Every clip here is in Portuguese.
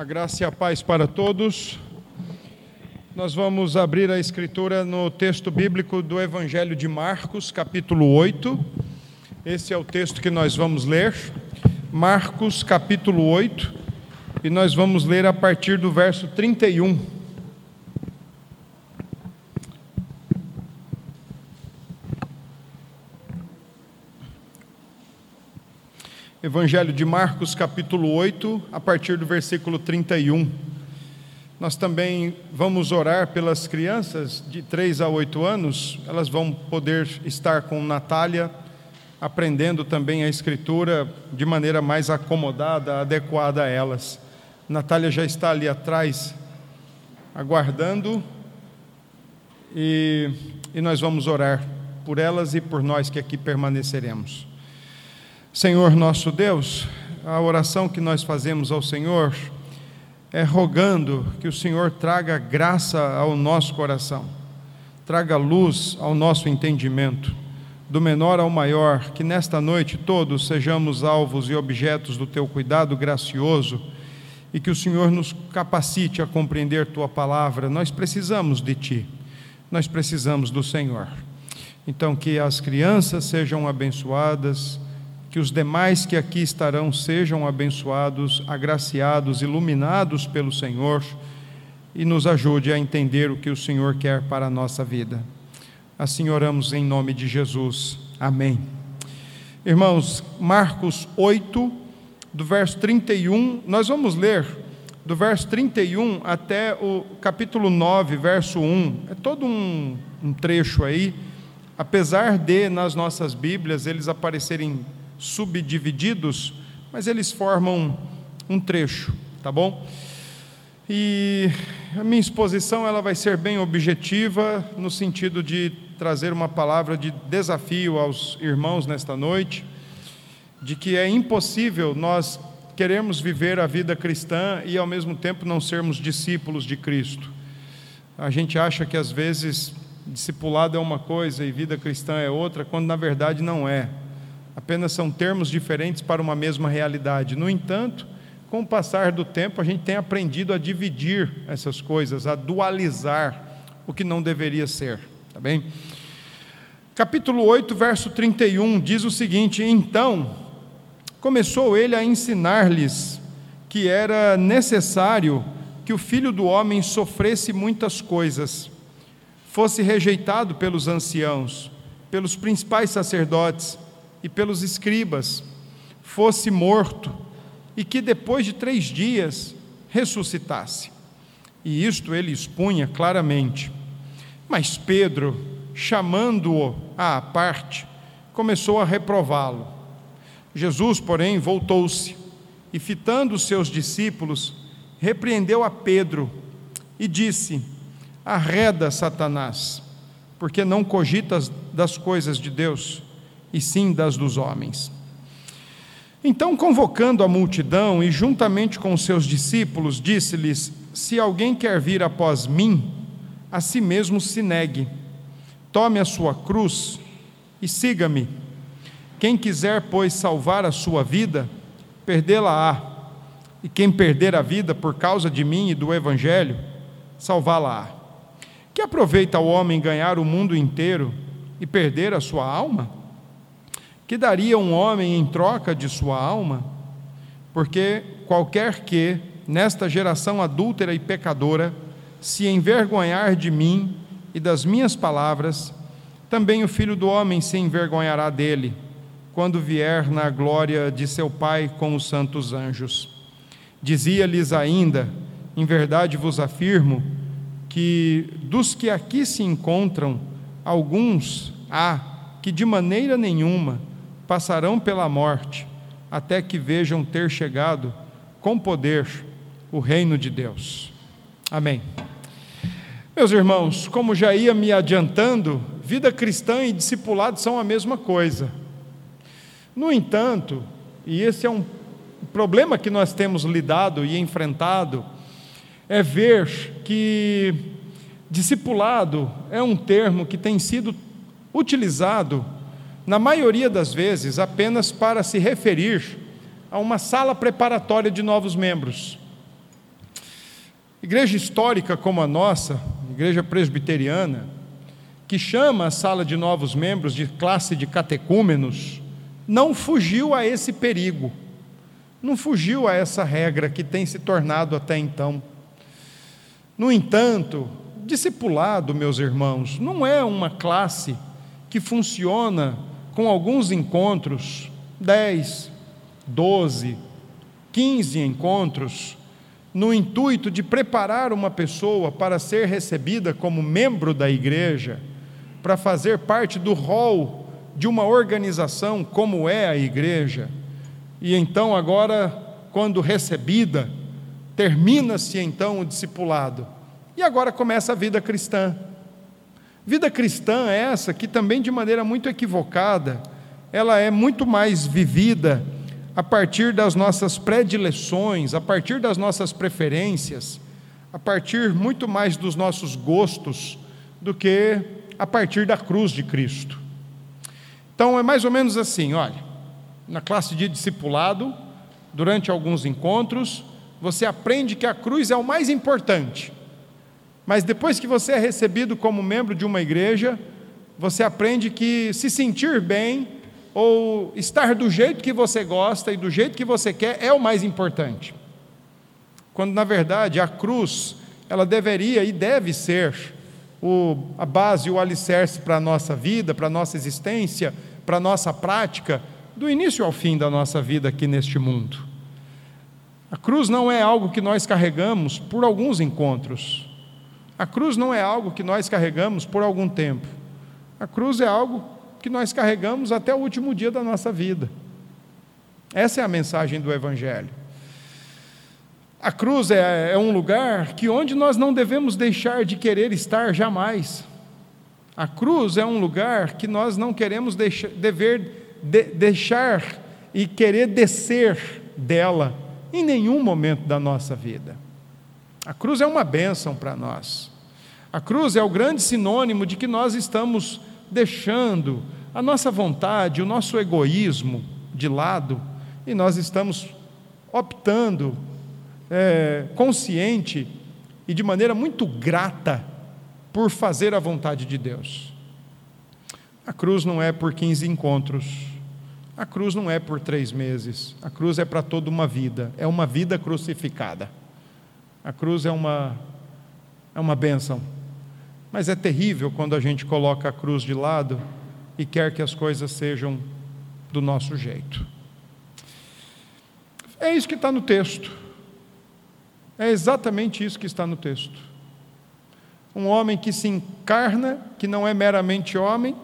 A graça e a paz para todos. Nós vamos abrir a escritura no texto bíblico do Evangelho de Marcos, capítulo 8. Esse é o texto que nós vamos ler. Marcos, capítulo 8. E nós vamos ler a partir do verso 31. Evangelho de Marcos, capítulo 8, a partir do versículo 31. Nós também vamos orar pelas crianças de 3 a 8 anos, elas vão poder estar com Natália, aprendendo também a Escritura de maneira mais acomodada, adequada a elas. Natália já está ali atrás, aguardando, e, e nós vamos orar por elas e por nós que aqui permaneceremos. Senhor nosso Deus, a oração que nós fazemos ao Senhor é rogando que o Senhor traga graça ao nosso coração, traga luz ao nosso entendimento, do menor ao maior, que nesta noite todos sejamos alvos e objetos do teu cuidado gracioso e que o Senhor nos capacite a compreender tua palavra. Nós precisamos de ti, nós precisamos do Senhor. Então, que as crianças sejam abençoadas que os demais que aqui estarão sejam abençoados, agraciados, iluminados pelo Senhor e nos ajude a entender o que o Senhor quer para a nossa vida. Assim oramos em nome de Jesus. Amém. Irmãos, Marcos 8, do verso 31, nós vamos ler do verso 31 até o capítulo 9, verso 1. É todo um, um trecho aí, apesar de nas nossas Bíblias eles aparecerem subdivididos, mas eles formam um trecho, tá bom? E a minha exposição ela vai ser bem objetiva no sentido de trazer uma palavra de desafio aos irmãos nesta noite, de que é impossível nós queremos viver a vida cristã e ao mesmo tempo não sermos discípulos de Cristo. A gente acha que às vezes discipulado é uma coisa e vida cristã é outra, quando na verdade não é apenas são termos diferentes para uma mesma realidade. No entanto, com o passar do tempo, a gente tem aprendido a dividir essas coisas, a dualizar o que não deveria ser, tá bem? Capítulo 8, verso 31 diz o seguinte: Então começou ele a ensinar-lhes que era necessário que o filho do homem sofresse muitas coisas, fosse rejeitado pelos anciãos, pelos principais sacerdotes e pelos escribas, fosse morto e que depois de três dias ressuscitasse. E isto ele expunha claramente. Mas Pedro, chamando-o à parte, começou a reprová-lo. Jesus, porém, voltou-se e, fitando os seus discípulos, repreendeu a Pedro e disse: Arreda, Satanás, porque não cogitas das coisas de Deus, e sim das dos homens. Então, convocando a multidão e juntamente com seus discípulos, disse-lhes: Se alguém quer vir após mim, a si mesmo se negue, tome a sua cruz e siga-me. Quem quiser, pois, salvar a sua vida, perdê-la-á, e quem perder a vida por causa de mim e do Evangelho, salvá-la-á. Que aproveita o homem ganhar o mundo inteiro e perder a sua alma? Que daria um homem em troca de sua alma? Porque qualquer que, nesta geração adúltera e pecadora, se envergonhar de mim e das minhas palavras, também o filho do homem se envergonhará dele, quando vier na glória de seu Pai com os santos anjos. Dizia-lhes ainda: Em verdade vos afirmo que dos que aqui se encontram, alguns há que de maneira nenhuma passarão pela morte, até que vejam ter chegado com poder o reino de Deus. Amém. Meus irmãos, como já ia me adiantando, vida cristã e discipulado são a mesma coisa. No entanto, e esse é um problema que nós temos lidado e enfrentado, é ver que discipulado é um termo que tem sido utilizado na maioria das vezes, apenas para se referir a uma sala preparatória de novos membros. Igreja histórica como a nossa, igreja presbiteriana, que chama a sala de novos membros de classe de catecúmenos, não fugiu a esse perigo, não fugiu a essa regra que tem se tornado até então. No entanto, discipulado, meus irmãos, não é uma classe que funciona com alguns encontros, 10, 12, 15 encontros, no intuito de preparar uma pessoa para ser recebida como membro da igreja, para fazer parte do rol de uma organização como é a igreja, e então agora, quando recebida, termina-se então o discipulado, e agora começa a vida cristã. Vida cristã é essa que também de maneira muito equivocada, ela é muito mais vivida a partir das nossas predileções, a partir das nossas preferências, a partir muito mais dos nossos gostos do que a partir da cruz de Cristo. Então é mais ou menos assim, olha, na classe de discipulado, durante alguns encontros, você aprende que a cruz é o mais importante. Mas depois que você é recebido como membro de uma igreja, você aprende que se sentir bem ou estar do jeito que você gosta e do jeito que você quer é o mais importante. Quando na verdade a cruz, ela deveria e deve ser o, a base, o alicerce para a nossa vida, para a nossa existência, para a nossa prática, do início ao fim da nossa vida aqui neste mundo. A cruz não é algo que nós carregamos por alguns encontros. A cruz não é algo que nós carregamos por algum tempo. A cruz é algo que nós carregamos até o último dia da nossa vida. Essa é a mensagem do Evangelho. A cruz é, é, um lugar que onde nós não devemos deixar de querer estar jamais. A cruz é um lugar que nós não queremos deixar, dever de, deixar e querer descer dela em nenhum momento da nossa vida. A cruz é uma bênção para nós. A cruz é o grande sinônimo de que nós estamos deixando a nossa vontade, o nosso egoísmo de lado e nós estamos optando, é, consciente e de maneira muito grata, por fazer a vontade de Deus. A cruz não é por 15 encontros, a cruz não é por três meses, a cruz é para toda uma vida, é uma vida crucificada. A cruz é uma, é uma bênção. Mas é terrível quando a gente coloca a cruz de lado e quer que as coisas sejam do nosso jeito. É isso que está no texto. É exatamente isso que está no texto. Um homem que se encarna, que não é meramente homem,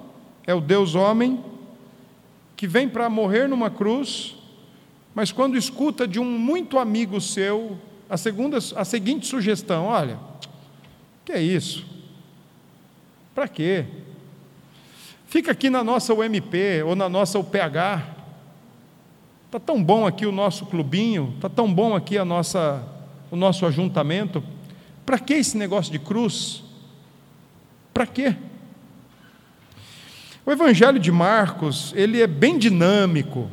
é o Deus homem, que vem para morrer numa cruz, mas quando escuta de um muito amigo seu a, segunda, a seguinte sugestão: olha, que é isso? Para quê? Fica aqui na nossa UMP ou na nossa UPH. Está tão bom aqui o nosso clubinho, está tão bom aqui a nossa, o nosso ajuntamento. Para que esse negócio de cruz? Para quê? O Evangelho de Marcos, ele é bem dinâmico.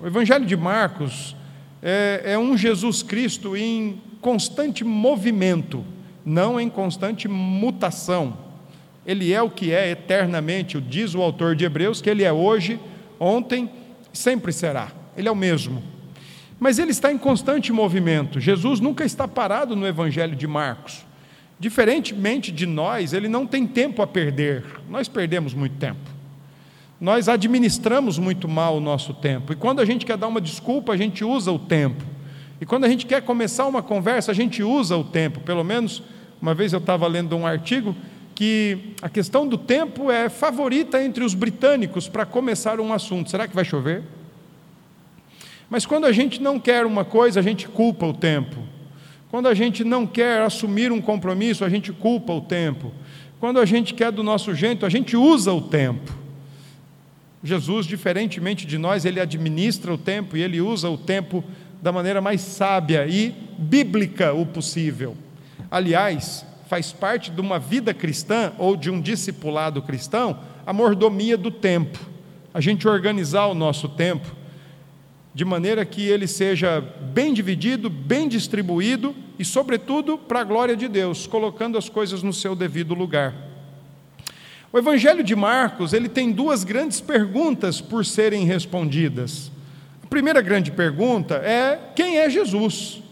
O Evangelho de Marcos é, é um Jesus Cristo em constante movimento, não em constante mutação. Ele é o que é eternamente, diz o autor de Hebreus, que ele é hoje, ontem, sempre será. Ele é o mesmo. Mas ele está em constante movimento. Jesus nunca está parado no Evangelho de Marcos. Diferentemente de nós, ele não tem tempo a perder. Nós perdemos muito tempo. Nós administramos muito mal o nosso tempo. E quando a gente quer dar uma desculpa, a gente usa o tempo. E quando a gente quer começar uma conversa, a gente usa o tempo. Pelo menos, uma vez eu estava lendo um artigo que a questão do tempo é favorita entre os britânicos para começar um assunto. Será que vai chover? Mas quando a gente não quer uma coisa, a gente culpa o tempo. Quando a gente não quer assumir um compromisso, a gente culpa o tempo. Quando a gente quer do nosso jeito, a gente usa o tempo. Jesus, diferentemente de nós, ele administra o tempo e ele usa o tempo da maneira mais sábia e bíblica o possível. Aliás, faz parte de uma vida cristã ou de um discipulado cristão, a mordomia do tempo. A gente organizar o nosso tempo de maneira que ele seja bem dividido, bem distribuído e, sobretudo, para a glória de Deus, colocando as coisas no seu devido lugar. O Evangelho de Marcos, ele tem duas grandes perguntas por serem respondidas. A primeira grande pergunta é: quem é Jesus?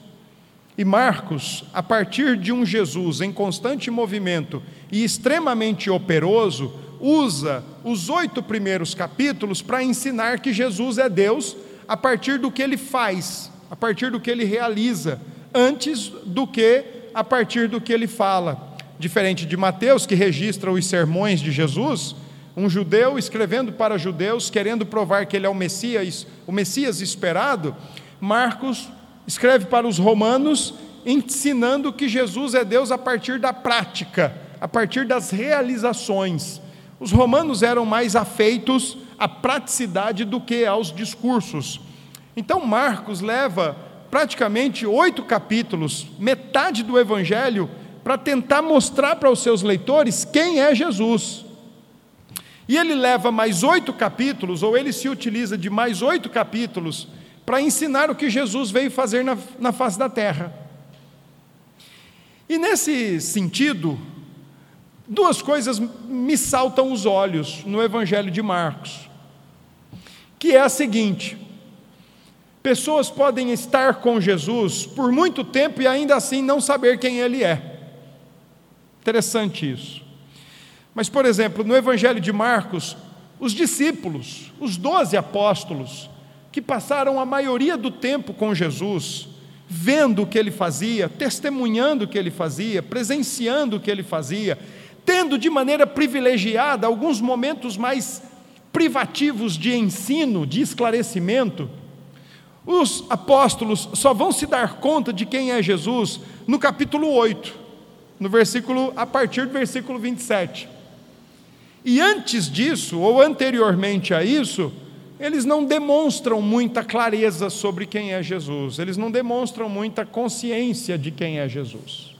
E Marcos, a partir de um Jesus em constante movimento e extremamente operoso, usa os oito primeiros capítulos para ensinar que Jesus é Deus a partir do que ele faz, a partir do que ele realiza, antes do que a partir do que ele fala. Diferente de Mateus, que registra os sermões de Jesus, um judeu escrevendo para judeus, querendo provar que ele é o Messias, o Messias esperado, Marcos escreve para os romanos, ensinando que Jesus é Deus a partir da prática, a partir das realizações. Os romanos eram mais afeitos à praticidade do que aos discursos. Então, Marcos leva praticamente oito capítulos, metade do Evangelho, para tentar mostrar para os seus leitores quem é Jesus. E ele leva mais oito capítulos, ou ele se utiliza de mais oito capítulos, para ensinar o que Jesus veio fazer na, na face da terra. E nesse sentido, duas coisas me saltam os olhos no Evangelho de Marcos, que é a seguinte: pessoas podem estar com Jesus por muito tempo e ainda assim não saber quem ele é. Interessante isso. Mas, por exemplo, no Evangelho de Marcos, os discípulos, os doze apóstolos, que passaram a maioria do tempo com Jesus, vendo o que ele fazia, testemunhando o que ele fazia, presenciando o que ele fazia, tendo de maneira privilegiada alguns momentos mais privativos de ensino, de esclarecimento, os apóstolos só vão se dar conta de quem é Jesus no capítulo 8, no versículo a partir do versículo 27. E antes disso, ou anteriormente a isso, eles não demonstram muita clareza sobre quem é Jesus, eles não demonstram muita consciência de quem é Jesus.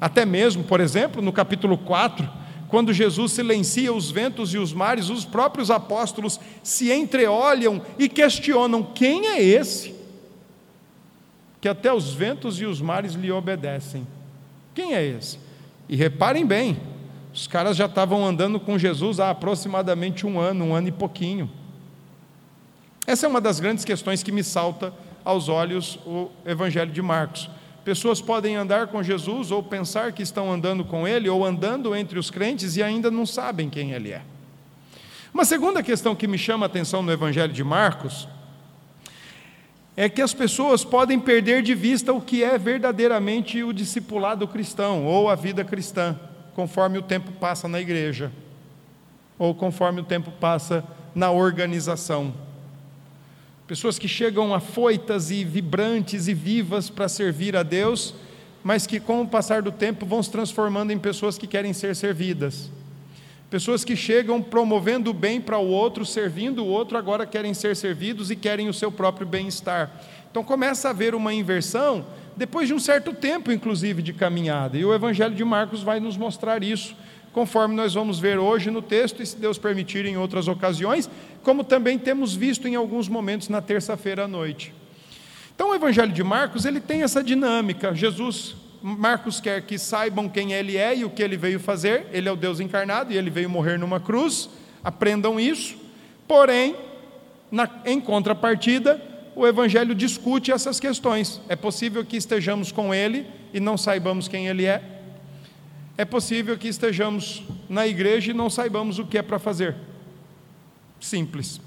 Até mesmo, por exemplo, no capítulo 4, quando Jesus silencia os ventos e os mares, os próprios apóstolos se entreolham e questionam: quem é esse? Que até os ventos e os mares lhe obedecem. Quem é esse? E reparem bem, os caras já estavam andando com Jesus há aproximadamente um ano, um ano e pouquinho. Essa é uma das grandes questões que me salta aos olhos o Evangelho de Marcos. Pessoas podem andar com Jesus ou pensar que estão andando com Ele, ou andando entre os crentes e ainda não sabem quem Ele é. Uma segunda questão que me chama a atenção no Evangelho de Marcos é que as pessoas podem perder de vista o que é verdadeiramente o discipulado cristão ou a vida cristã, conforme o tempo passa na igreja, ou conforme o tempo passa na organização. Pessoas que chegam afoitas e vibrantes e vivas para servir a Deus, mas que com o passar do tempo vão se transformando em pessoas que querem ser servidas. Pessoas que chegam promovendo o bem para o outro, servindo o outro, agora querem ser servidos e querem o seu próprio bem-estar. Então começa a haver uma inversão depois de um certo tempo, inclusive, de caminhada. E o Evangelho de Marcos vai nos mostrar isso conforme nós vamos ver hoje no texto e, se Deus permitir, em outras ocasiões, como também temos visto em alguns momentos na terça-feira à noite. Então, o Evangelho de Marcos ele tem essa dinâmica. Jesus, Marcos quer que saibam quem ele é e o que ele veio fazer. Ele é o Deus encarnado e ele veio morrer numa cruz. Aprendam isso. Porém, na, em contrapartida, o Evangelho discute essas questões. É possível que estejamos com ele e não saibamos quem ele é é possível que estejamos na igreja e não saibamos o que é para fazer. Simples.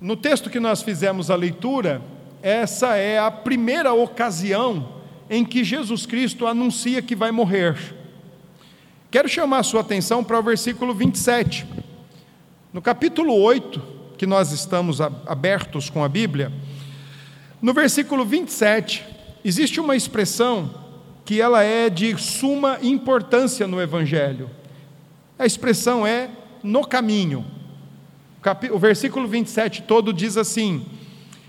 No texto que nós fizemos a leitura, essa é a primeira ocasião em que Jesus Cristo anuncia que vai morrer. Quero chamar a sua atenção para o versículo 27. No capítulo 8, que nós estamos abertos com a Bíblia, no versículo 27, existe uma expressão que ela é de suma importância no Evangelho. A expressão é no caminho. O versículo 27 todo diz assim: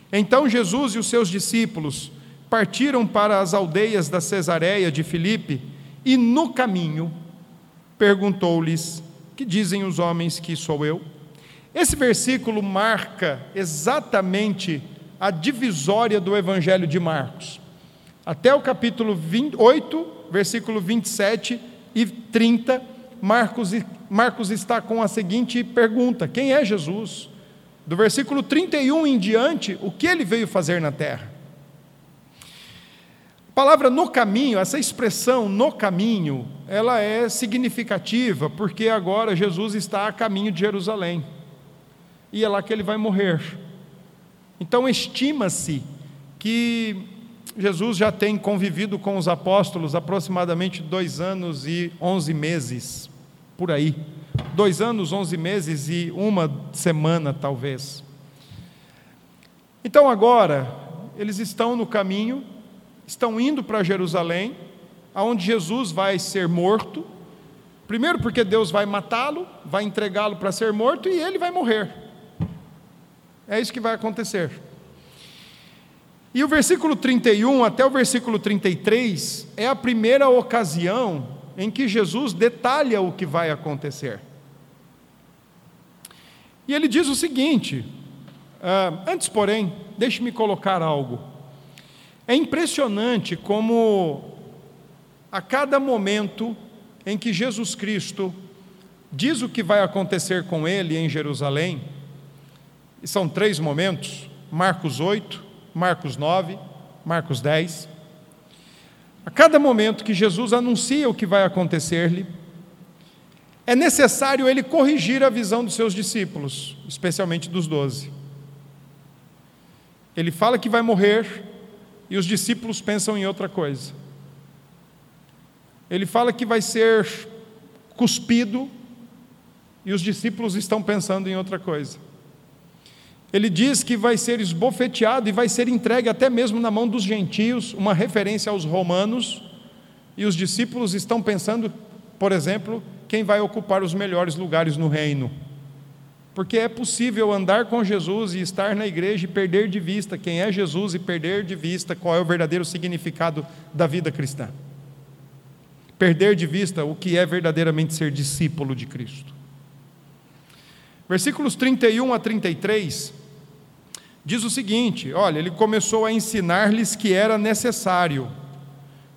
Então Jesus e os seus discípulos partiram para as aldeias da Cesareia de Filipe, e no caminho perguntou-lhes: Que dizem os homens que sou eu? Esse versículo marca exatamente a divisória do Evangelho de Marcos. Até o capítulo 28, versículo 27 e 30, Marcos, Marcos está com a seguinte pergunta: Quem é Jesus? Do versículo 31 em diante, o que ele veio fazer na terra? A palavra no caminho, essa expressão no caminho, ela é significativa, porque agora Jesus está a caminho de Jerusalém. E é lá que ele vai morrer. Então estima-se que Jesus já tem convivido com os apóstolos aproximadamente dois anos e onze meses, por aí. Dois anos, onze meses e uma semana, talvez. Então agora, eles estão no caminho, estão indo para Jerusalém, aonde Jesus vai ser morto. Primeiro, porque Deus vai matá-lo, vai entregá-lo para ser morto e ele vai morrer. É isso que vai acontecer. E o versículo 31 até o versículo 33 é a primeira ocasião em que Jesus detalha o que vai acontecer. E ele diz o seguinte: uh, antes, porém, deixe-me colocar algo. É impressionante como, a cada momento em que Jesus Cristo diz o que vai acontecer com ele em Jerusalém, e são três momentos: Marcos 8, Marcos 9, Marcos 10. A cada momento que Jesus anuncia o que vai acontecer-lhe, é necessário ele corrigir a visão dos seus discípulos, especialmente dos doze. Ele fala que vai morrer e os discípulos pensam em outra coisa. Ele fala que vai ser cuspido e os discípulos estão pensando em outra coisa. Ele diz que vai ser esbofeteado e vai ser entregue até mesmo na mão dos gentios, uma referência aos romanos, e os discípulos estão pensando, por exemplo, quem vai ocupar os melhores lugares no reino. Porque é possível andar com Jesus e estar na igreja e perder de vista quem é Jesus e perder de vista qual é o verdadeiro significado da vida cristã. Perder de vista o que é verdadeiramente ser discípulo de Cristo. Versículos 31 a 33 diz o seguinte: olha, ele começou a ensinar-lhes que era necessário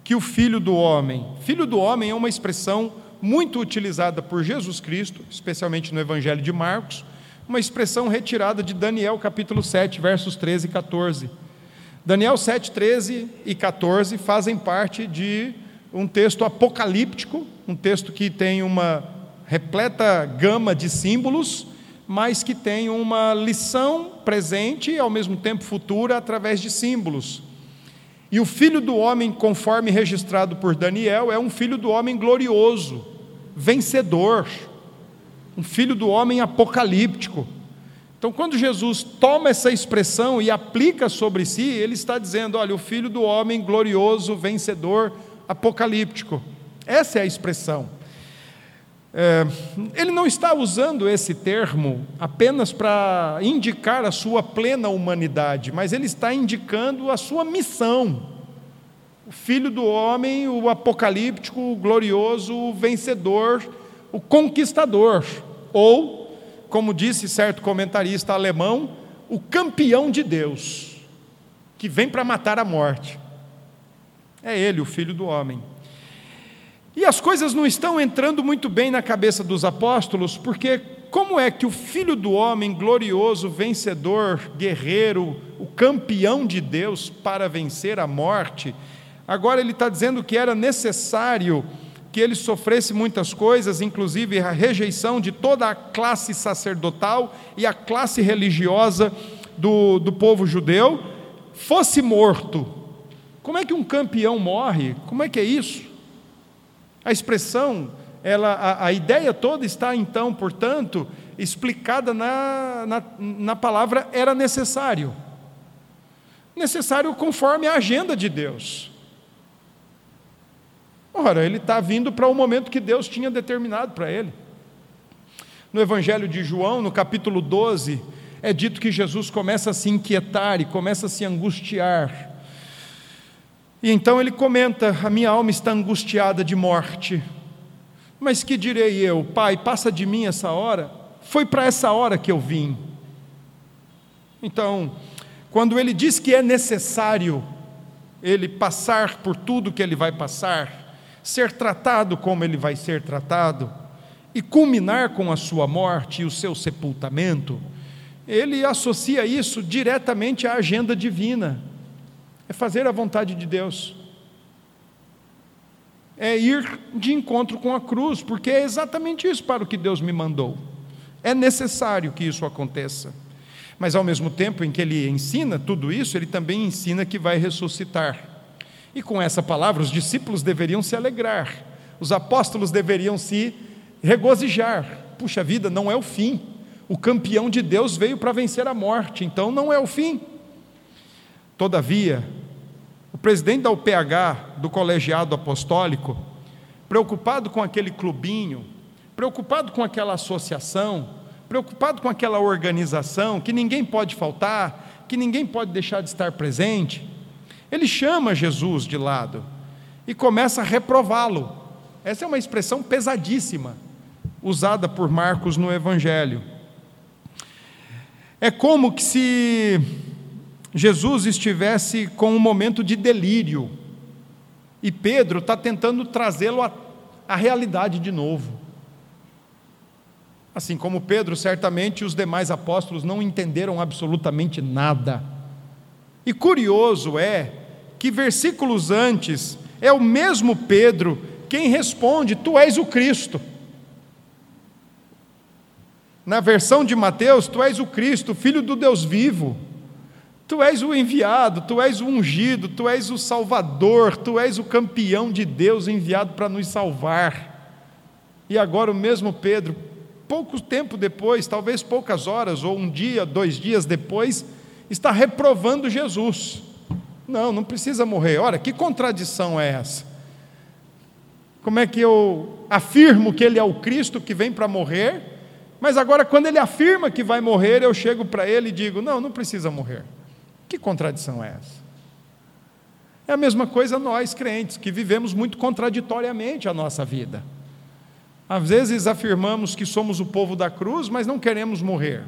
que o filho do homem, filho do homem é uma expressão muito utilizada por Jesus Cristo, especialmente no Evangelho de Marcos, uma expressão retirada de Daniel capítulo 7, versos 13 e 14. Daniel 7, 13 e 14 fazem parte de um texto apocalíptico, um texto que tem uma repleta gama de símbolos mas que tem uma lição presente e ao mesmo tempo futura através de símbolos. E o filho do homem, conforme registrado por Daniel, é um filho do homem glorioso, vencedor, um filho do homem apocalíptico. Então, quando Jesus toma essa expressão e aplica sobre si, ele está dizendo: olha, o filho do homem glorioso, vencedor, apocalíptico. Essa é a expressão. É, ele não está usando esse termo apenas para indicar a sua plena humanidade, mas ele está indicando a sua missão. O filho do homem, o apocalíptico, o glorioso, o vencedor, o conquistador, ou, como disse certo comentarista alemão, o campeão de Deus, que vem para matar a morte. É ele, o filho do homem. E as coisas não estão entrando muito bem na cabeça dos apóstolos, porque como é que o filho do homem, glorioso, vencedor, guerreiro, o campeão de Deus para vencer a morte, agora ele está dizendo que era necessário que ele sofresse muitas coisas, inclusive a rejeição de toda a classe sacerdotal e a classe religiosa do, do povo judeu, fosse morto. Como é que um campeão morre? Como é que é isso? A expressão, ela, a, a ideia toda está então, portanto, explicada na, na, na palavra era necessário. Necessário conforme a agenda de Deus. Ora, ele está vindo para o momento que Deus tinha determinado para ele. No Evangelho de João, no capítulo 12, é dito que Jesus começa a se inquietar e começa a se angustiar. E então ele comenta: A minha alma está angustiada de morte. Mas que direi eu, Pai, passa de mim essa hora? foi para essa hora que eu vim. Então, quando ele diz que é necessário ele passar por tudo que ele vai passar, ser tratado como ele vai ser tratado, e culminar com a sua morte e o seu sepultamento, ele associa isso diretamente à agenda divina. É fazer a vontade de Deus. É ir de encontro com a cruz, porque é exatamente isso para o que Deus me mandou. É necessário que isso aconteça. Mas ao mesmo tempo em que ele ensina tudo isso, ele também ensina que vai ressuscitar. E com essa palavra, os discípulos deveriam se alegrar, os apóstolos deveriam se regozijar. Puxa vida, não é o fim. O campeão de Deus veio para vencer a morte, então não é o fim. Todavia, o presidente da UPH, do colegiado apostólico, preocupado com aquele clubinho, preocupado com aquela associação, preocupado com aquela organização, que ninguém pode faltar, que ninguém pode deixar de estar presente, ele chama Jesus de lado e começa a reprová-lo. Essa é uma expressão pesadíssima, usada por Marcos no Evangelho. É como que se Jesus estivesse com um momento de delírio e Pedro está tentando trazê-lo à, à realidade de novo. Assim como Pedro, certamente os demais apóstolos não entenderam absolutamente nada. E curioso é que versículos antes é o mesmo Pedro quem responde: Tu és o Cristo. Na versão de Mateus, Tu és o Cristo, filho do Deus vivo. Tu és o enviado, tu és o ungido, tu és o salvador, tu és o campeão de Deus enviado para nos salvar. E agora o mesmo Pedro pouco tempo depois, talvez poucas horas, ou um dia, dois dias depois, está reprovando Jesus. Não, não precisa morrer. Ora, que contradição é essa? Como é que eu afirmo que ele é o Cristo que vem para morrer, mas agora, quando ele afirma que vai morrer, eu chego para ele e digo: não, não precisa morrer. Que contradição é essa? É a mesma coisa nós, crentes, que vivemos muito contraditoriamente a nossa vida. Às vezes afirmamos que somos o povo da cruz, mas não queremos morrer.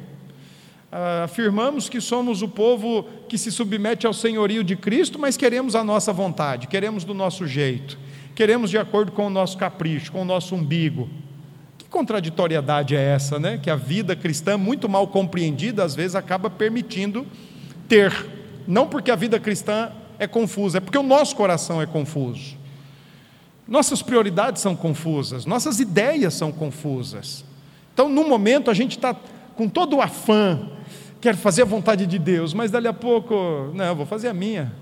Ah, afirmamos que somos o povo que se submete ao senhorio de Cristo, mas queremos a nossa vontade, queremos do nosso jeito, queremos de acordo com o nosso capricho, com o nosso umbigo. Que contraditoriedade é essa, né? Que a vida cristã, muito mal compreendida, às vezes acaba permitindo ter. Não porque a vida cristã é confusa, é porque o nosso coração é confuso. Nossas prioridades são confusas, nossas ideias são confusas. Então, no momento, a gente está com todo o afã, quer fazer a vontade de Deus, mas dali a pouco, não, vou fazer a minha.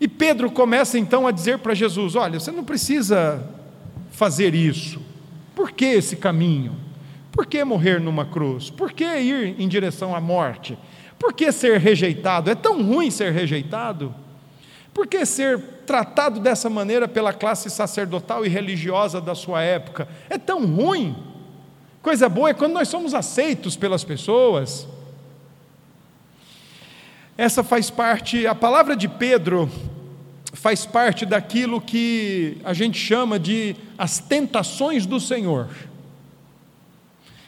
E Pedro começa então a dizer para Jesus: Olha, você não precisa fazer isso. Por que esse caminho? Por que morrer numa cruz? Por que ir em direção à morte? Por que ser rejeitado? É tão ruim ser rejeitado? Por que ser tratado dessa maneira pela classe sacerdotal e religiosa da sua época? É tão ruim. Coisa boa é quando nós somos aceitos pelas pessoas. Essa faz parte, a palavra de Pedro faz parte daquilo que a gente chama de as tentações do Senhor.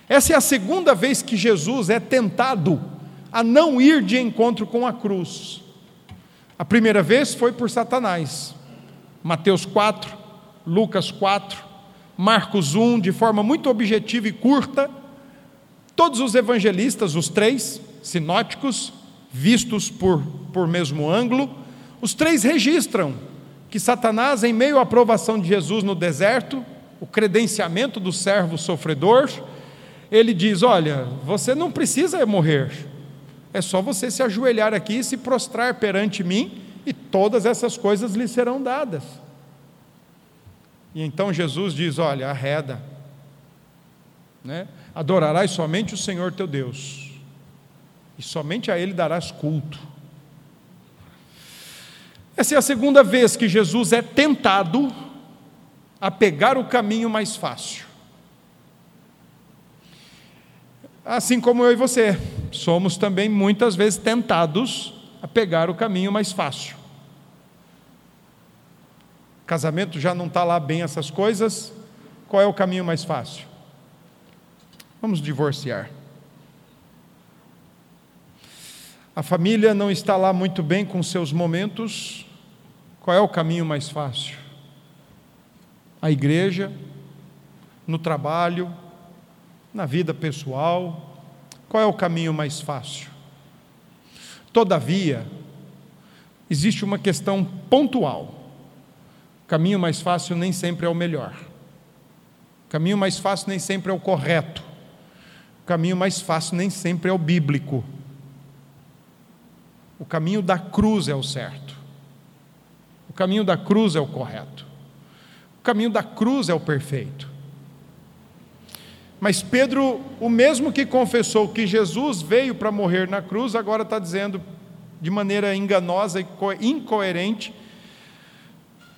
Essa é a segunda vez que Jesus é tentado a não ir de encontro com a cruz. A primeira vez foi por Satanás. Mateus 4, Lucas 4, Marcos 1, de forma muito objetiva e curta. Todos os evangelistas, os três sinóticos, vistos por, por mesmo ângulo, os três registram que Satanás, em meio à aprovação de Jesus no deserto, o credenciamento do servo sofredor, ele diz: Olha, você não precisa morrer, é só você se ajoelhar aqui e se prostrar perante mim, e todas essas coisas lhe serão dadas. E então Jesus diz: Olha, arreda, né? adorarás somente o Senhor teu Deus, e somente a Ele darás culto. Essa é a segunda vez que Jesus é tentado a pegar o caminho mais fácil. Assim como eu e você, somos também muitas vezes tentados a pegar o caminho mais fácil. Casamento já não está lá bem essas coisas, qual é o caminho mais fácil? Vamos divorciar. A família não está lá muito bem com seus momentos. Qual é o caminho mais fácil? A igreja, no trabalho, na vida pessoal. Qual é o caminho mais fácil? Todavia, existe uma questão pontual. O caminho mais fácil nem sempre é o melhor. O caminho mais fácil nem sempre é o correto. O caminho mais fácil nem sempre é o bíblico. O caminho da cruz é o certo. O caminho da cruz é o correto. O caminho da cruz é o perfeito. Mas Pedro, o mesmo que confessou que Jesus veio para morrer na cruz, agora está dizendo de maneira enganosa e incoerente,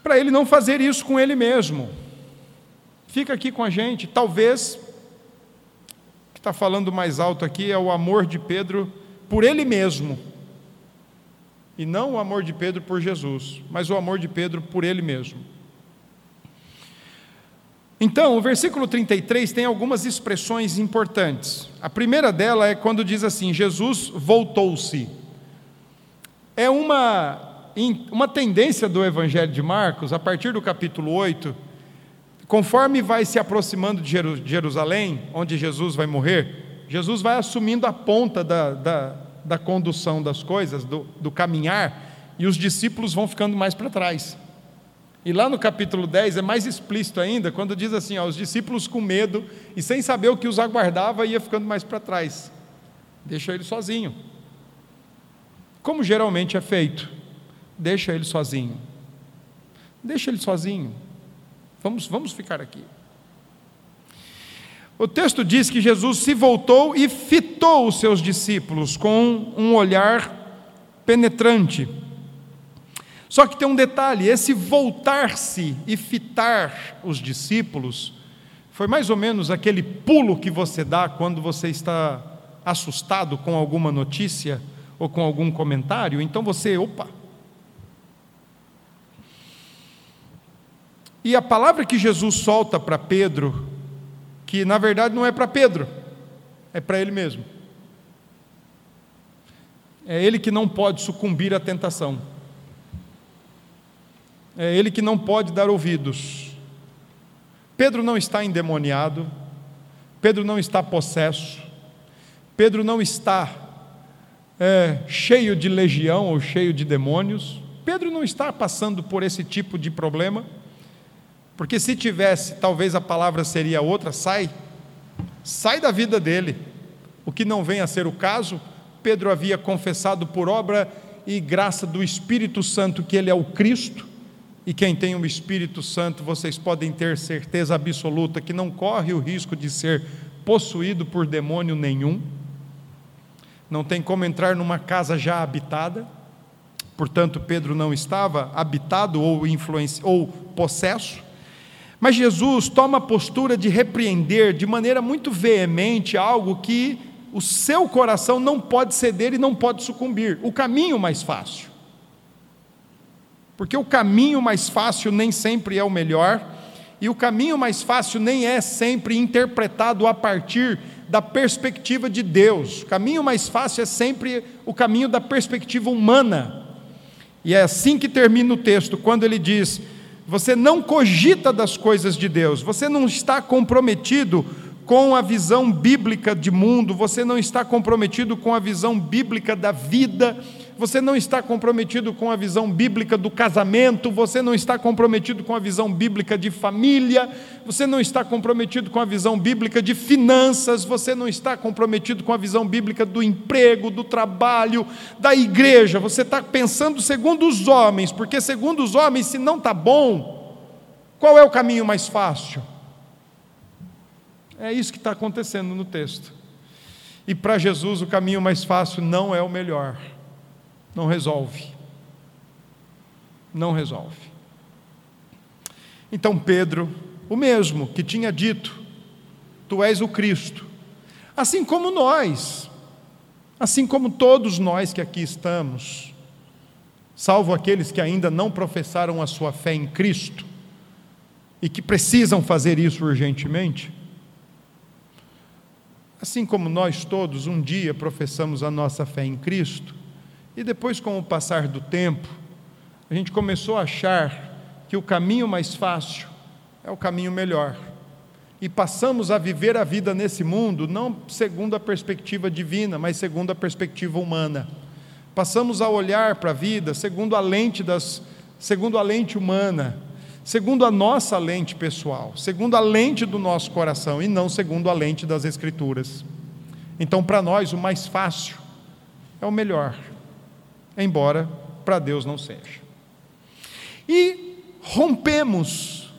para ele não fazer isso com ele mesmo. Fica aqui com a gente. Talvez, o que está falando mais alto aqui é o amor de Pedro por ele mesmo. E não o amor de Pedro por Jesus, mas o amor de Pedro por ele mesmo. Então, o versículo 33 tem algumas expressões importantes. A primeira dela é quando diz assim: Jesus voltou-se. É uma, uma tendência do Evangelho de Marcos, a partir do capítulo 8, conforme vai se aproximando de Jerusalém, onde Jesus vai morrer, Jesus vai assumindo a ponta da, da, da condução das coisas, do, do caminhar, e os discípulos vão ficando mais para trás. E lá no capítulo 10 é mais explícito ainda, quando diz assim: ó, os discípulos com medo e sem saber o que os aguardava, ia ficando mais para trás. Deixa ele sozinho. Como geralmente é feito, deixa ele sozinho. Deixa ele sozinho. Vamos, vamos ficar aqui. O texto diz que Jesus se voltou e fitou os seus discípulos com um olhar penetrante. Só que tem um detalhe: esse voltar-se e fitar os discípulos foi mais ou menos aquele pulo que você dá quando você está assustado com alguma notícia ou com algum comentário. Então você, opa. E a palavra que Jesus solta para Pedro, que na verdade não é para Pedro, é para ele mesmo. É ele que não pode sucumbir à tentação. É ele que não pode dar ouvidos. Pedro não está endemoniado, Pedro não está possesso, Pedro não está é, cheio de legião ou cheio de demônios, Pedro não está passando por esse tipo de problema, porque se tivesse, talvez a palavra seria outra: sai, sai da vida dele. O que não vem a ser o caso, Pedro havia confessado por obra e graça do Espírito Santo que ele é o Cristo, e quem tem o Espírito Santo, vocês podem ter certeza absoluta que não corre o risco de ser possuído por demônio nenhum. Não tem como entrar numa casa já habitada. Portanto, Pedro não estava habitado ou influenci... ou possesso. Mas Jesus toma a postura de repreender de maneira muito veemente algo que o seu coração não pode ceder e não pode sucumbir. O caminho mais fácil. Porque o caminho mais fácil nem sempre é o melhor, e o caminho mais fácil nem é sempre interpretado a partir da perspectiva de Deus. O caminho mais fácil é sempre o caminho da perspectiva humana. E é assim que termina o texto, quando ele diz: Você não cogita das coisas de Deus, você não está comprometido com a visão bíblica de mundo, você não está comprometido com a visão bíblica da vida você não está comprometido com a visão bíblica do casamento, você não está comprometido com a visão bíblica de família, você não está comprometido com a visão bíblica de finanças, você não está comprometido com a visão bíblica do emprego, do trabalho, da igreja, você está pensando segundo os homens, porque segundo os homens, se não está bom, qual é o caminho mais fácil? É isso que está acontecendo no texto. E para Jesus o caminho mais fácil não é o melhor não resolve. Não resolve. Então Pedro, o mesmo que tinha dito: Tu és o Cristo, assim como nós, assim como todos nós que aqui estamos, salvo aqueles que ainda não professaram a sua fé em Cristo e que precisam fazer isso urgentemente. assim como nós todos um dia professamos a nossa fé em Cristo, e depois, com o passar do tempo, a gente começou a achar que o caminho mais fácil é o caminho melhor. E passamos a viver a vida nesse mundo não segundo a perspectiva divina, mas segundo a perspectiva humana. Passamos a olhar para a vida segundo a lente das segundo a lente humana, segundo a nossa lente pessoal, segundo a lente do nosso coração e não segundo a lente das escrituras. Então, para nós o mais fácil é o melhor, embora para Deus não seja. E rompemos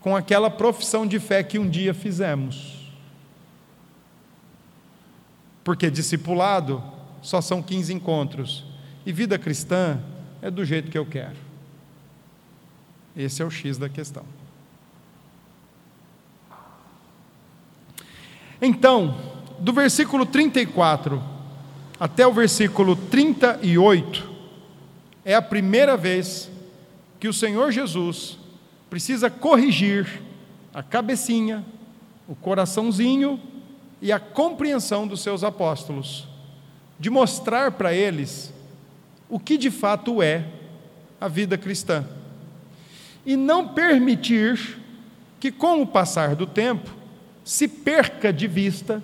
com aquela profissão de fé que um dia fizemos. Porque discipulado só são 15 encontros e vida cristã é do jeito que eu quero. Esse é o X da questão. Então, do versículo 34 até o versículo 38, é a primeira vez que o Senhor Jesus precisa corrigir a cabecinha, o coraçãozinho e a compreensão dos seus apóstolos, de mostrar para eles o que de fato é a vida cristã. E não permitir que, com o passar do tempo, se perca de vista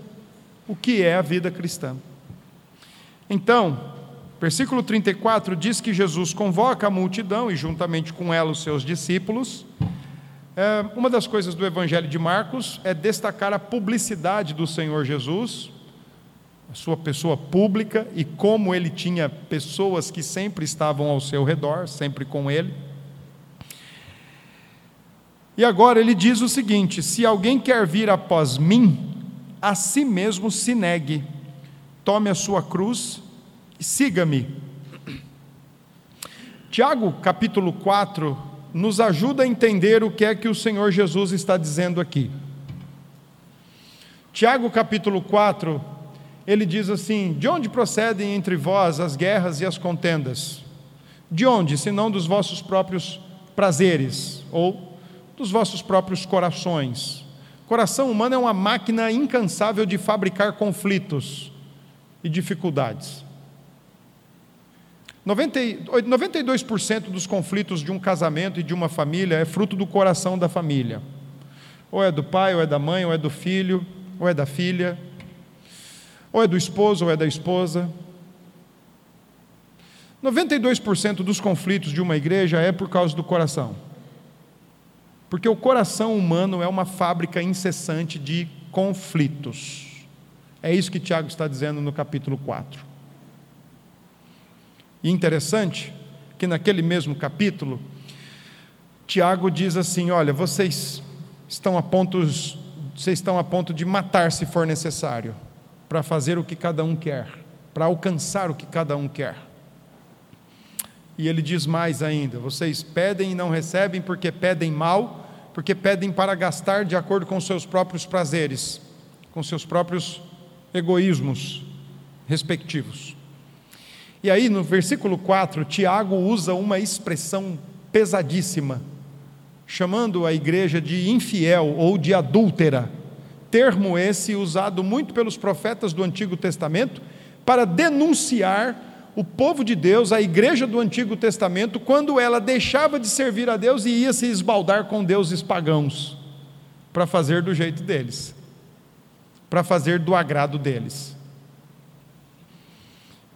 o que é a vida cristã. Então, versículo 34 diz que Jesus convoca a multidão e, juntamente com ela, os seus discípulos. É, uma das coisas do Evangelho de Marcos é destacar a publicidade do Senhor Jesus, a sua pessoa pública e como ele tinha pessoas que sempre estavam ao seu redor, sempre com ele. E agora ele diz o seguinte: se alguém quer vir após mim, a si mesmo se negue, tome a sua cruz e siga-me. Tiago, capítulo 4, nos ajuda a entender o que é que o Senhor Jesus está dizendo aqui. Tiago, capítulo 4, ele diz assim: De onde procedem entre vós as guerras e as contendas? De onde, senão dos vossos próprios prazeres ou dos vossos próprios corações? Coração humano é uma máquina incansável de fabricar conflitos e dificuldades. 92% dos conflitos de um casamento e de uma família é fruto do coração da família. Ou é do pai, ou é da mãe, ou é do filho, ou é da filha, ou é do esposo, ou é da esposa. 92% dos conflitos de uma igreja é por causa do coração. Porque o coração humano é uma fábrica incessante de conflitos. É isso que Tiago está dizendo no capítulo 4. E interessante que naquele mesmo capítulo, Tiago diz assim: Olha, vocês estão a ponto, vocês estão a ponto de matar se for necessário para fazer o que cada um quer, para alcançar o que cada um quer. E ele diz mais ainda: vocês pedem e não recebem porque pedem mal, porque pedem para gastar de acordo com seus próprios prazeres, com seus próprios egoísmos respectivos. E aí, no versículo 4, Tiago usa uma expressão pesadíssima, chamando a igreja de infiel ou de adúltera termo esse usado muito pelos profetas do Antigo Testamento para denunciar o povo de Deus, a igreja do Antigo Testamento, quando ela deixava de servir a Deus e ia se esbaldar com deuses pagãos, para fazer do jeito deles, para fazer do agrado deles.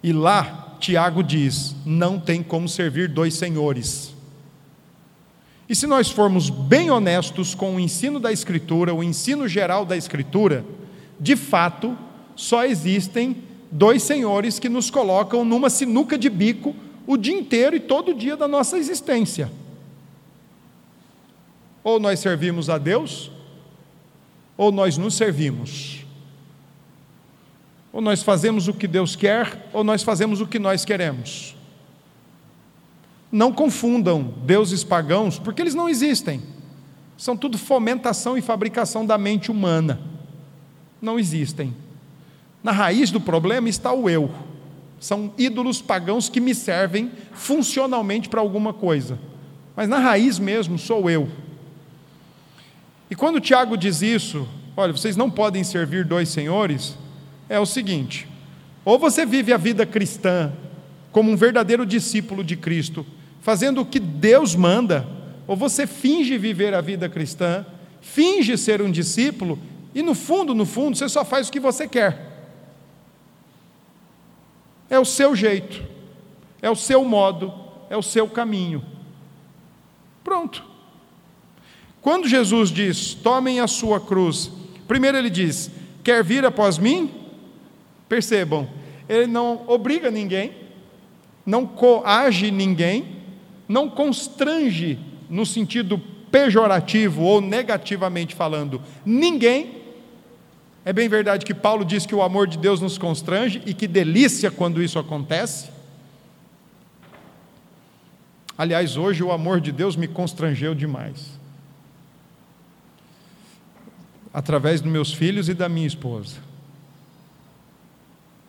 E lá, Tiago diz: não tem como servir dois senhores. E se nós formos bem honestos com o ensino da Escritura, o ensino geral da Escritura, de fato, só existem dois senhores que nos colocam numa sinuca de bico o dia inteiro e todo dia da nossa existência. Ou nós servimos a Deus, ou nós nos servimos. Ou nós fazemos o que Deus quer, ou nós fazemos o que nós queremos. Não confundam deuses pagãos, porque eles não existem. São tudo fomentação e fabricação da mente humana. Não existem. Na raiz do problema está o eu. São ídolos pagãos que me servem funcionalmente para alguma coisa. Mas na raiz mesmo sou eu. E quando Tiago diz isso, olha, vocês não podem servir dois senhores, é o seguinte: ou você vive a vida cristã como um verdadeiro discípulo de Cristo, fazendo o que Deus manda, ou você finge viver a vida cristã, finge ser um discípulo, e no fundo, no fundo, você só faz o que você quer. É o seu jeito, é o seu modo, é o seu caminho. Pronto. Quando Jesus diz: tomem a sua cruz, primeiro ele diz: quer vir após mim? Percebam, ele não obriga ninguém, não coage ninguém, não constrange no sentido pejorativo ou negativamente falando ninguém. É bem verdade que Paulo diz que o amor de Deus nos constrange e que delícia quando isso acontece. Aliás, hoje o amor de Deus me constrangeu demais. Através dos meus filhos e da minha esposa.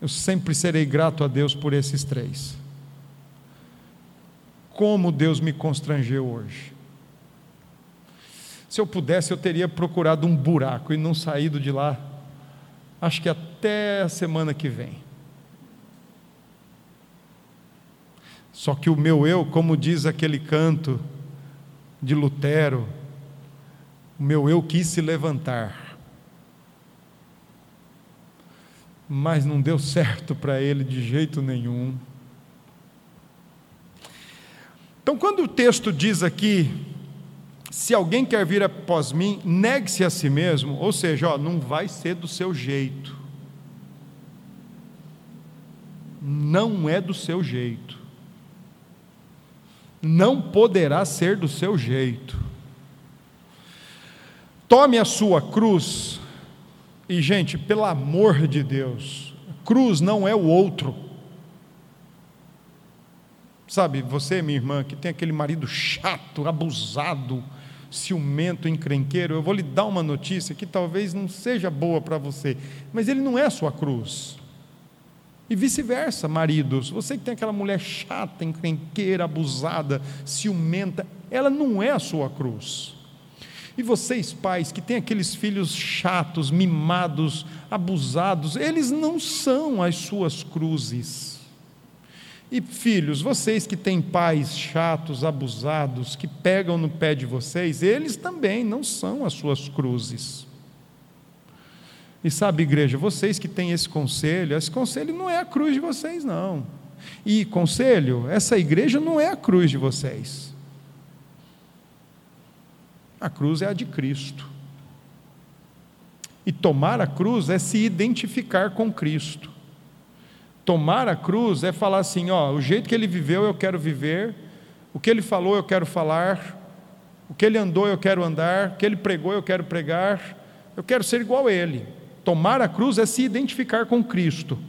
Eu sempre serei grato a Deus por esses três. Como Deus me constrangeu hoje. Se eu pudesse, eu teria procurado um buraco e não saído de lá, acho que até a semana que vem. Só que o meu eu, como diz aquele canto de Lutero, o meu eu quis se levantar, mas não deu certo para ele de jeito nenhum. Então, quando o texto diz aqui, se alguém quer vir após mim, negue-se a si mesmo, ou seja, ó, não vai ser do seu jeito. Não é do seu jeito não poderá ser do seu jeito. Tome a sua cruz, e gente, pelo amor de Deus, cruz não é o outro. Sabe, você, minha irmã, que tem aquele marido chato, abusado, ciumento, encrenqueiro, eu vou lhe dar uma notícia que talvez não seja boa para você, mas ele não é a sua cruz. E vice-versa, maridos. Você que tem aquela mulher chata, encrenqueira, abusada, ciumenta, ela não é a sua cruz. E vocês, pais, que têm aqueles filhos chatos, mimados, abusados, eles não são as suas cruzes. E filhos, vocês que têm pais chatos, abusados, que pegam no pé de vocês, eles também não são as suas cruzes. E sabe, igreja, vocês que têm esse conselho, esse conselho não é a cruz de vocês, não. E conselho, essa igreja não é a cruz de vocês. A cruz é a de Cristo. E tomar a cruz é se identificar com Cristo. Tomar a cruz é falar assim: ó, o jeito que ele viveu eu quero viver, o que ele falou eu quero falar, o que ele andou eu quero andar, o que ele pregou eu quero pregar, eu quero ser igual a ele. Tomar a cruz é se identificar com Cristo.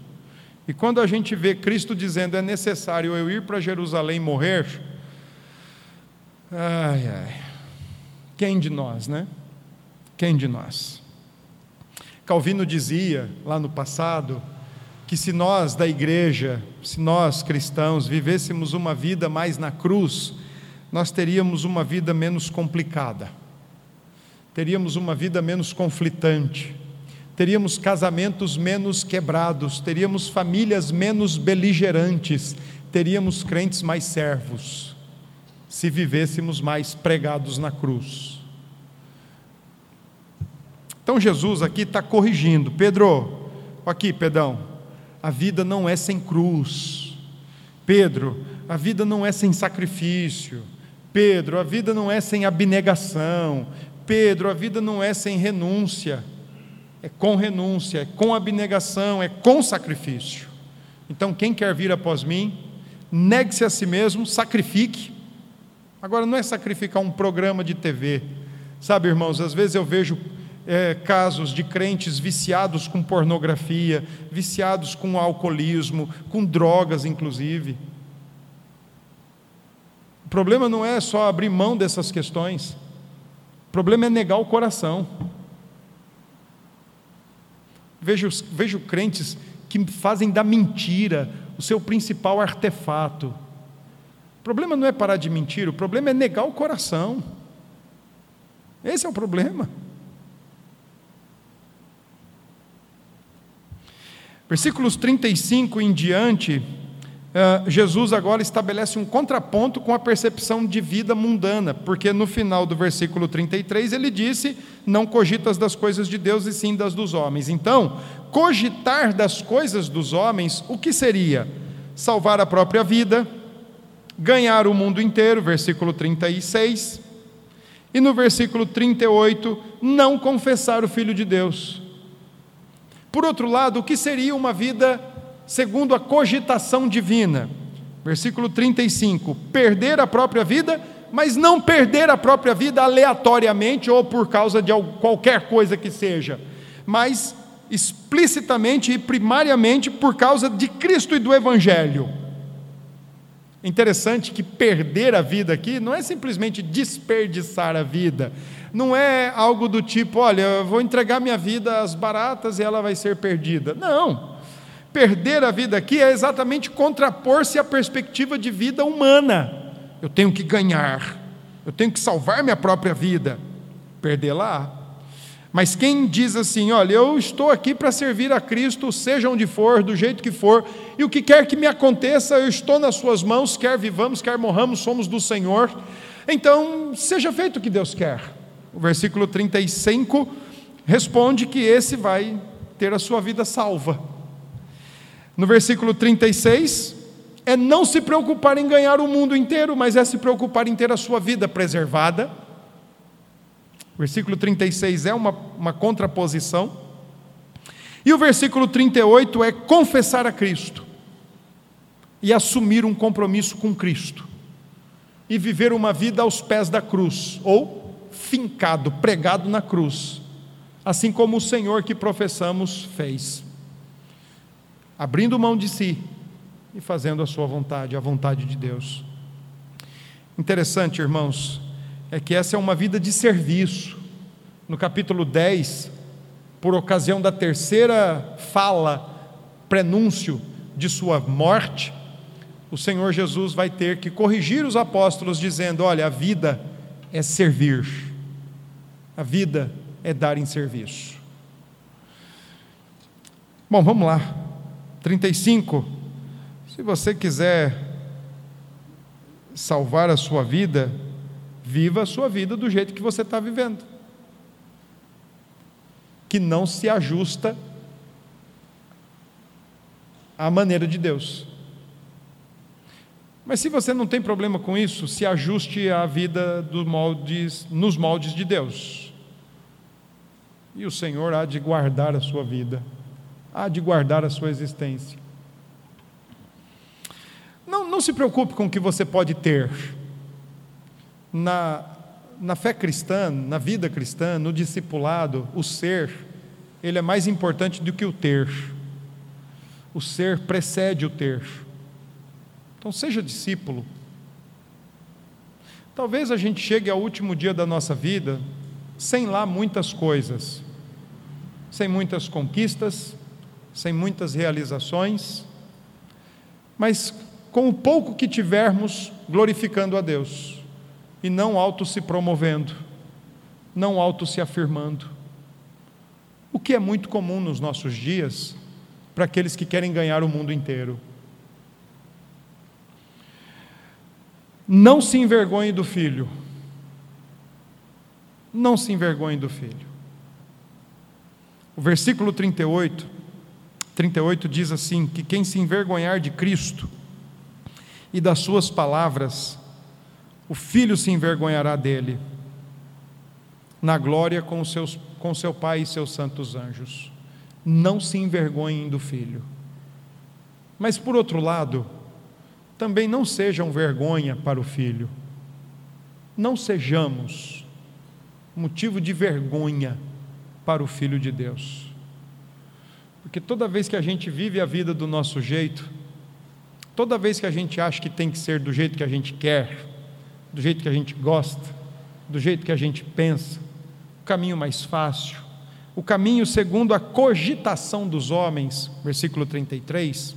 E quando a gente vê Cristo dizendo é necessário eu ir para Jerusalém morrer, ai, ai, quem de nós, né? Quem de nós? Calvino dizia lá no passado que se nós da igreja, se nós cristãos vivêssemos uma vida mais na cruz, nós teríamos uma vida menos complicada, teríamos uma vida menos conflitante, teríamos casamentos menos quebrados, teríamos famílias menos beligerantes, teríamos crentes mais servos, se vivêssemos mais pregados na cruz. Então Jesus aqui está corrigindo, Pedro, aqui, Pedrão, a vida não é sem cruz, Pedro, a vida não é sem sacrifício, Pedro, a vida não é sem abnegação, Pedro, a vida não é sem renúncia é com renúncia, é com abnegação, é com sacrifício. Então, quem quer vir após mim, negue-se a si mesmo, sacrifique. Agora, não é sacrificar um programa de TV. Sabe, irmãos, às vezes eu vejo é, casos de crentes viciados com pornografia, viciados com alcoolismo, com drogas, inclusive. O problema não é só abrir mão dessas questões, o problema é negar o coração. Vejo, vejo crentes que fazem da mentira o seu principal artefato. O problema não é parar de mentir, o problema é negar o coração. Esse é o problema. Versículos 35 em diante, eh, Jesus agora estabelece um contraponto com a percepção de vida mundana, porque no final do versículo 33 ele disse: Não cogitas das coisas de Deus e sim das dos homens. Então, cogitar das coisas dos homens, o que seria? Salvar a própria vida, ganhar o mundo inteiro, versículo 36. E no versículo 38, não confessar o Filho de Deus. Por outro lado, o que seria uma vida segundo a cogitação divina? Versículo 35: perder a própria vida, mas não perder a própria vida aleatoriamente ou por causa de qualquer coisa que seja, mas explicitamente e primariamente por causa de Cristo e do Evangelho. Interessante que perder a vida aqui não é simplesmente desperdiçar a vida, não é algo do tipo, olha, eu vou entregar minha vida às baratas e ela vai ser perdida. Não. Perder a vida aqui é exatamente contrapor-se à perspectiva de vida humana. Eu tenho que ganhar, eu tenho que salvar minha própria vida. Perder lá, mas quem diz assim, olha, eu estou aqui para servir a Cristo, seja onde for, do jeito que for, e o que quer que me aconteça, eu estou nas Suas mãos, quer vivamos, quer morramos, somos do Senhor. Então, seja feito o que Deus quer. O versículo 35 responde que esse vai ter a sua vida salva. No versículo 36, é não se preocupar em ganhar o mundo inteiro, mas é se preocupar em ter a sua vida preservada o versículo 36 é uma, uma contraposição. E o versículo 38 é confessar a Cristo e assumir um compromisso com Cristo e viver uma vida aos pés da cruz, ou fincado, pregado na cruz, assim como o Senhor que professamos fez, abrindo mão de si e fazendo a sua vontade, a vontade de Deus. Interessante, irmãos, é que essa é uma vida de serviço. No capítulo 10, por ocasião da terceira fala, prenúncio de sua morte, o Senhor Jesus vai ter que corrigir os apóstolos, dizendo: Olha, a vida é servir, a vida é dar em serviço. Bom, vamos lá. 35. Se você quiser salvar a sua vida, Viva a sua vida do jeito que você está vivendo, que não se ajusta à maneira de Deus. Mas se você não tem problema com isso, se ajuste à vida moldes, nos moldes de Deus. E o Senhor há de guardar a sua vida, há de guardar a sua existência. Não, não se preocupe com o que você pode ter na, na fé cristã, na vida cristã, no discipulado, o ser, ele é mais importante do que o ter. O ser precede o ter. Então, seja discípulo. Talvez a gente chegue ao último dia da nossa vida sem lá muitas coisas, sem muitas conquistas, sem muitas realizações, mas com o pouco que tivermos, glorificando a Deus e não auto se promovendo, não auto se afirmando. O que é muito comum nos nossos dias para aqueles que querem ganhar o mundo inteiro. Não se envergonhe do filho. Não se envergonhe do filho. O versículo 38, 38 diz assim: que quem se envergonhar de Cristo e das suas palavras, o filho se envergonhará dele, na glória com, seus, com seu pai e seus santos anjos. Não se envergonhem do filho. Mas, por outro lado, também não sejam vergonha para o filho. Não sejamos motivo de vergonha para o filho de Deus. Porque toda vez que a gente vive a vida do nosso jeito, toda vez que a gente acha que tem que ser do jeito que a gente quer, do jeito que a gente gosta, do jeito que a gente pensa, o caminho mais fácil, o caminho segundo a cogitação dos homens, versículo 33,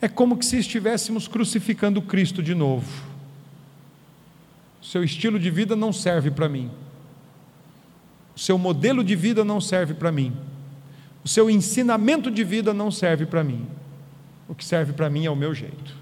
é como que se estivéssemos crucificando Cristo de novo. Seu estilo de vida não serve para mim. O seu modelo de vida não serve para mim. O seu ensinamento de vida não serve para mim. O que serve para mim é o meu jeito.